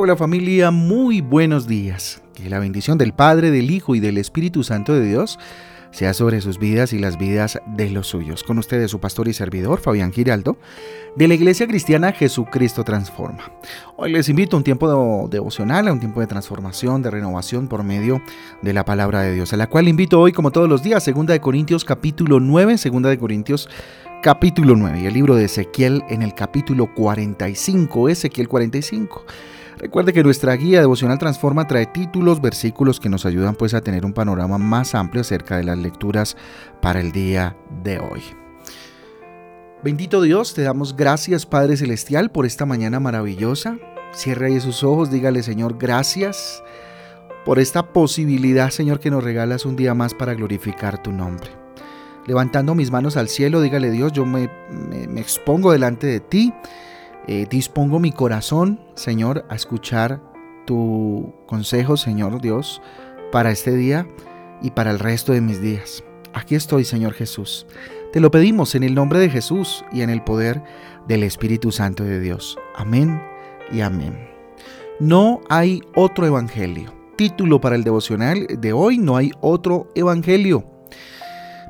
Hola, familia, muy buenos días. Que la bendición del Padre, del Hijo y del Espíritu Santo de Dios sea sobre sus vidas y las vidas de los suyos. Con ustedes su pastor y servidor, Fabián Giraldo, de la Iglesia Cristiana Jesucristo Transforma. Hoy les invito a un tiempo devocional, a un tiempo de transformación, de renovación por medio de la palabra de Dios, a la cual invito hoy, como todos los días, 2 de Corintios capítulo 9, 2 de Corintios capítulo 9 y el libro de Ezequiel en el capítulo 45, Ezequiel 45. Recuerde que nuestra guía devocional Transforma trae títulos, versículos que nos ayudan pues a tener un panorama más amplio acerca de las lecturas para el día de hoy. Bendito Dios, te damos gracias Padre Celestial por esta mañana maravillosa. Cierra ahí sus ojos, dígale Señor, gracias por esta posibilidad Señor que nos regalas un día más para glorificar tu nombre. Levantando mis manos al cielo, dígale Dios, yo me expongo delante de ti eh, dispongo mi corazón, Señor, a escuchar tu consejo, Señor Dios, para este día y para el resto de mis días. Aquí estoy, Señor Jesús. Te lo pedimos en el nombre de Jesús y en el poder del Espíritu Santo de Dios. Amén y amén. No hay otro evangelio. Título para el devocional de hoy, no hay otro evangelio.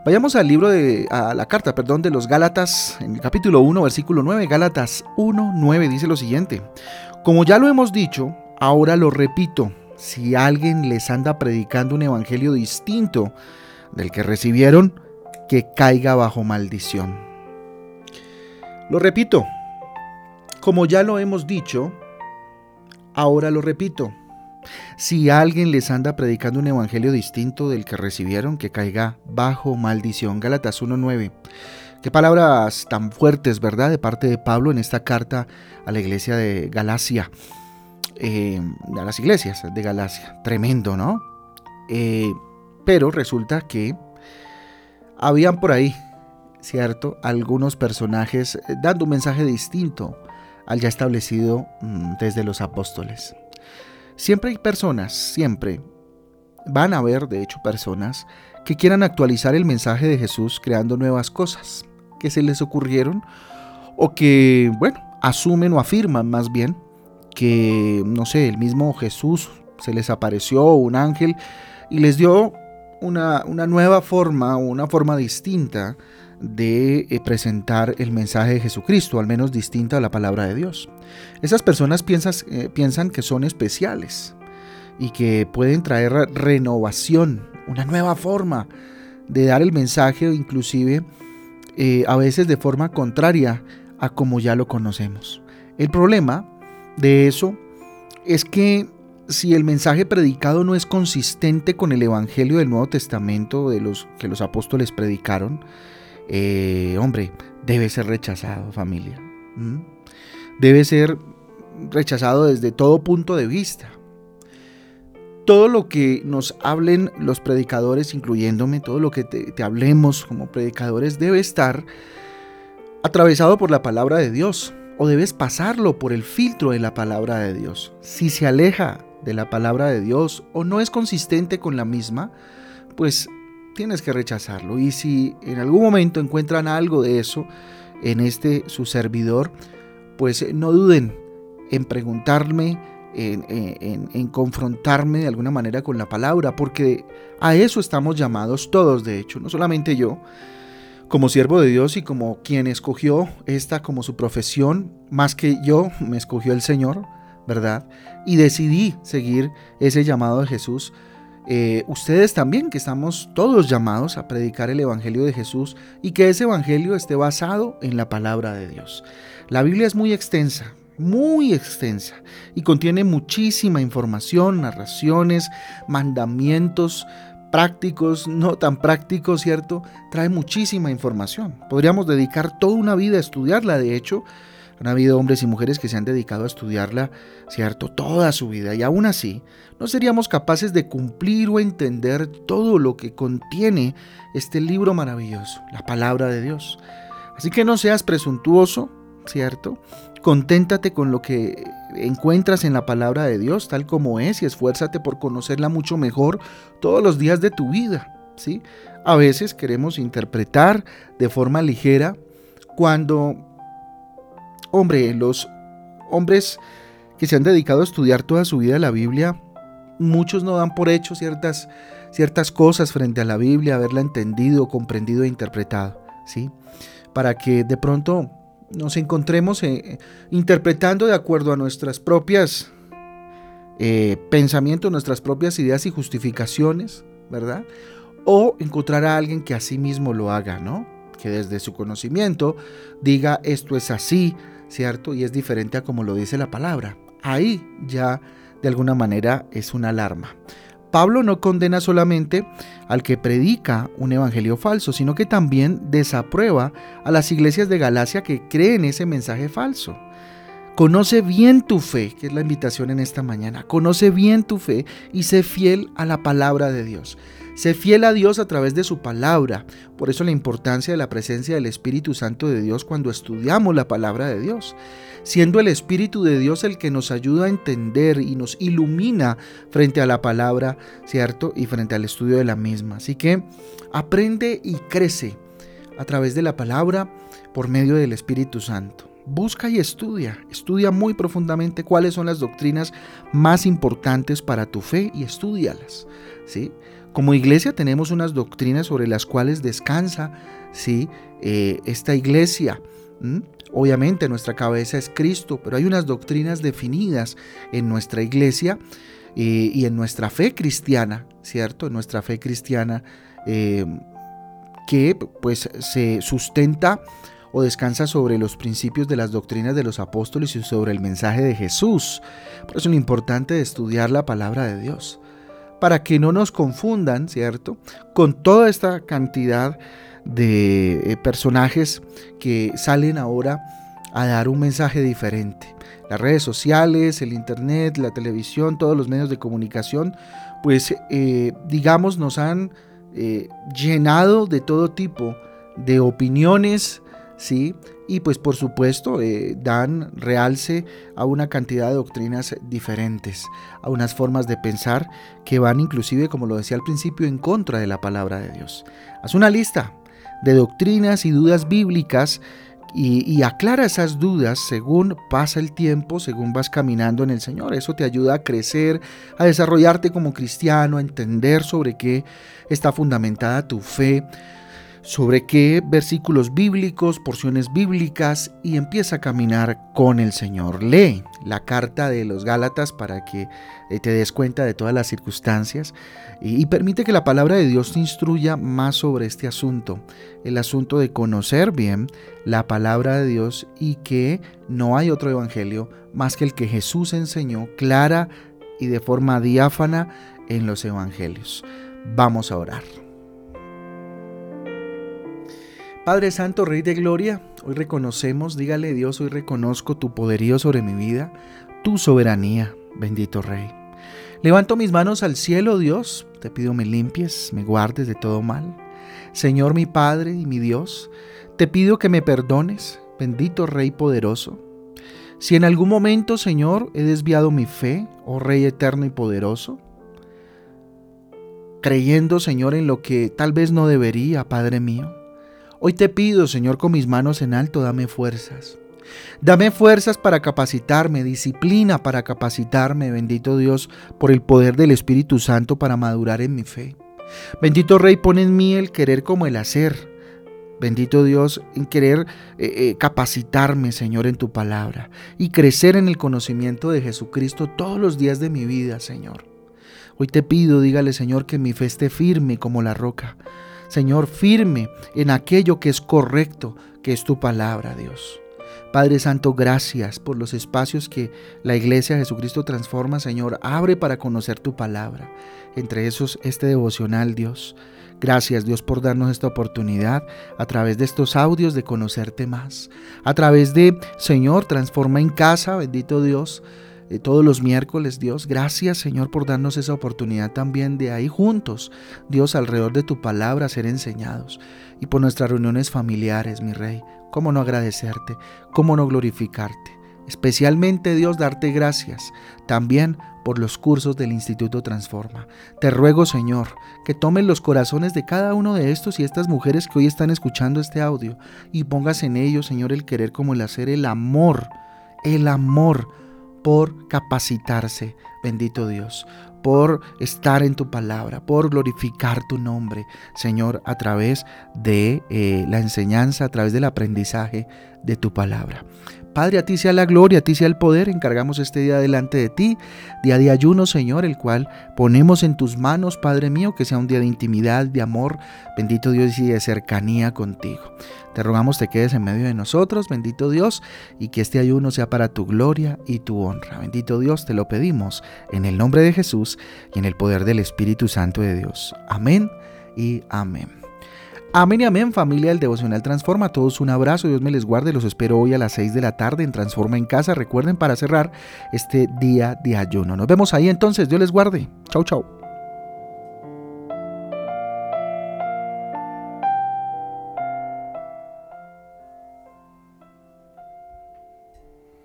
Vayamos al libro de, a la carta, perdón, de los Gálatas, en el capítulo 1, versículo 9. Gálatas 1, 9 dice lo siguiente. Como ya lo hemos dicho, ahora lo repito. Si alguien les anda predicando un evangelio distinto del que recibieron, que caiga bajo maldición. Lo repito. Como ya lo hemos dicho, ahora lo repito. Si alguien les anda predicando un evangelio distinto del que recibieron, que caiga bajo maldición. Gálatas 1.9. Qué palabras tan fuertes, ¿verdad? De parte de Pablo en esta carta a la iglesia de Galacia. Eh, a las iglesias de Galacia. Tremendo, ¿no? Eh, pero resulta que habían por ahí, ¿cierto? Algunos personajes eh, dando un mensaje distinto al ya establecido mm, desde los apóstoles. Siempre hay personas, siempre van a haber, de hecho, personas que quieran actualizar el mensaje de Jesús creando nuevas cosas que se les ocurrieron o que, bueno, asumen o afirman más bien que, no sé, el mismo Jesús se les apareció un ángel y les dio una, una nueva forma, una forma distinta de eh, presentar el mensaje de Jesucristo, al menos distinta a la palabra de Dios. Esas personas eh, piensan que son especiales y que pueden traer renovación, una nueva forma de dar el mensaje, inclusive eh, a veces de forma contraria a como ya lo conocemos. El problema de eso es que si el mensaje predicado no es consistente con el Evangelio del Nuevo Testamento de los que los apóstoles predicaron, eh, hombre, debe ser rechazado, familia. Debe ser rechazado desde todo punto de vista. Todo lo que nos hablen los predicadores, incluyéndome, todo lo que te, hablemos como predicadores, debe estar atravesado por la palabra de Dios o debes pasarlo por el filtro de la palabra de Dios. Si se aleja de la palabra de Dios o no es consistente con la misma, pues tienes que rechazarlo. Y si en algún momento encuentran algo de eso en este su servidor, pues eh, no duden en preguntarme, en, confrontarme de alguna manera con la palabra, porque a eso estamos llamados todos, de hecho, no solamente yo, como siervo de Dios y como quien escogió esta como su profesión, más que yo, me escogió el Señor, ¿verdad? Y decidí seguir ese llamado de Jesús eh, ustedes también, que estamos todos llamados a predicar el Evangelio de Jesús y que ese Evangelio esté basado en la palabra de Dios. La Biblia es muy extensa, muy extensa y contiene muchísima información, narraciones, mandamientos prácticos, no tan prácticos, ¿cierto? Trae muchísima información. Podríamos dedicar toda una vida a estudiarla, de hecho, han habido hombres y mujeres que se han dedicado a estudiarla, ¿cierto?, toda su vida. Y aún así, no seríamos capaces de cumplir o entender todo lo que contiene este libro maravilloso, la palabra de Dios. Así que no seas presuntuoso, ¿cierto? Conténtate con lo que encuentras en la palabra de Dios, tal como es, y esfuérzate por conocerla mucho mejor todos los días de tu vida, ¿sí? A veces queremos interpretar de forma ligera cuando Hombre, los hombres que se han dedicado a estudiar toda su vida la Biblia, muchos no dan por hecho ciertas, ciertas cosas frente a la Biblia, haberla entendido, comprendido e interpretado, ¿sí? Para que de pronto nos encontremos eh, interpretando de acuerdo a nuestras propias eh, pensamientos, nuestras propias ideas y justificaciones, ¿verdad? O encontrar a alguien que así mismo lo haga, ¿no? Que desde su conocimiento diga esto es así, ¿cierto? Y es diferente a como lo dice la palabra. Ahí ya de alguna manera es una alarma. Pablo no condena solamente al que predica un evangelio falso, sino que también desaprueba a las iglesias de Galacia que creen ese mensaje falso. Conoce bien tu fe, que es la invitación en esta mañana. Conoce bien tu fe y sé fiel a la palabra de Dios. Sé fiel a Dios a través de su palabra. Por eso la importancia de la presencia del Espíritu Santo de Dios cuando estudiamos la palabra de Dios. Siendo el Espíritu de Dios el que nos ayuda a entender y nos ilumina frente a la palabra, ¿cierto? Y frente al estudio de la misma. Así que aprende y crece a través de la palabra por medio del Espíritu Santo busca y estudia, estudia muy profundamente cuáles son las doctrinas más importantes para tu fe y estudialas, ¿sí? Como iglesia tenemos unas doctrinas sobre las cuales descansa, ¿sí? Eh, esta iglesia. Obviamente nuestra cabeza es Cristo, pero hay unas doctrinas definidas en nuestra iglesia eh, y en nuestra fe cristiana, ¿cierto? En nuestra fe cristiana eh, que pues se sustenta o descansa sobre los principios de las doctrinas de los apóstoles y sobre el mensaje de Jesús. Por eso es importante estudiar la palabra de Dios, para que no nos confundan, ¿cierto? Con toda esta cantidad de eh, personajes que salen ahora a dar un mensaje diferente. Las redes sociales, el internet, la televisión, todos los medios de comunicación, pues eh, digamos nos han eh, llenado de todo tipo de opiniones, ¿sí? Y pues por supuesto eh, dan realce a una cantidad de doctrinas diferentes, a unas formas de pensar que van inclusive, como lo decía al principio, en contra de la palabra de Dios. Haz una lista de doctrinas y dudas bíblicas y, y, aclara esas dudas según pasa el tiempo, según vas caminando en el Señor. Eso te ayuda a crecer, a desarrollarte como cristiano, a entender sobre qué está fundamentada tu fe, sobre qué versículos bíblicos, porciones bíblicas y empieza a caminar con el Señor. Lee la carta de los Gálatas para que eh, te des cuenta de todas las circunstancias y, permite que la palabra de Dios te instruya más sobre este asunto, el asunto de conocer bien la palabra de Dios y que no hay otro evangelio más que el que Jesús enseñó clara y de forma diáfana en los evangelios. Vamos a orar. Padre Santo, Rey de Gloria, hoy reconocemos, dígale Dios, hoy reconozco tu poderío sobre mi vida, tu soberanía, bendito Rey. Levanto mis manos al cielo, Dios, te pido me limpies, me guardes de todo mal. Señor mi Padre y mi Dios, te pido que me perdones, bendito Rey poderoso. Si en algún momento, Señor, he desviado mi fe, oh Rey eterno y poderoso, creyendo, Señor, en lo que tal vez no debería, Padre mío, Hoy te pido, Señor, con mis manos en alto, dame fuerzas. Dame fuerzas para capacitarme, disciplina para capacitarme, bendito Dios, por el poder del Espíritu Santo para madurar en mi fe. Bendito Rey, pon en mí el querer como el hacer. Bendito Dios, en querer eh, eh, capacitarme, Señor, en tu palabra y crecer en el conocimiento de Jesucristo todos los días de mi vida, Señor. Hoy te pido, dígale, Señor, que mi fe esté firme como la roca Señor, firme en aquello que es correcto, que es tu palabra, Dios. Padre Santo, gracias por los espacios que la Iglesia Jesucristo transforma, Señor. Abre para conocer tu palabra. Entre esos, este devocional, Dios. Gracias Dios por darnos esta oportunidad a través de estos audios de conocerte más. A través de, Señor, transforma en casa, bendito Dios eh, todos los miércoles, Dios. Gracias, Señor, por darnos esa oportunidad también de ahí juntos, Dios, alrededor de tu palabra, ser enseñados. Y por nuestras reuniones familiares, mi Rey. ¿Cómo no agradecerte? ¿Cómo no glorificarte? Especialmente, Dios, darte gracias también por los cursos del Instituto Transforma. Te ruego, Señor, que tomen los corazones de cada uno de estos y estas mujeres que hoy están escuchando este audio y pongas en ellos, Señor, el querer como el hacer, el amor, el amor por capacitarse, bendito Dios, por estar en tu palabra, por glorificar tu nombre, Señor, a través de eh, la enseñanza, a través del aprendizaje de tu palabra. Padre, a ti sea la gloria, a ti sea el poder. Encargamos este día delante de ti, día de ayuno, Señor, el cual ponemos en tus manos, Padre mío, que sea un día de intimidad, de amor, bendito Dios, y de cercanía contigo. Te rogamos te quedes en medio de nosotros, bendito Dios, y que este ayuno sea para tu gloria y tu honra. Bendito Dios, te lo pedimos en el nombre de Jesús y en el poder del Espíritu Santo de Dios. Amén y amén. Amén y amén, familia del Devocional Transforma. A todos un abrazo, Dios me les guarde. Los espero hoy a las 6 de la tarde en Transforma en Casa. Recuerden para cerrar este día de ayuno. Nos vemos ahí entonces, Dios les guarde. Chau, chau.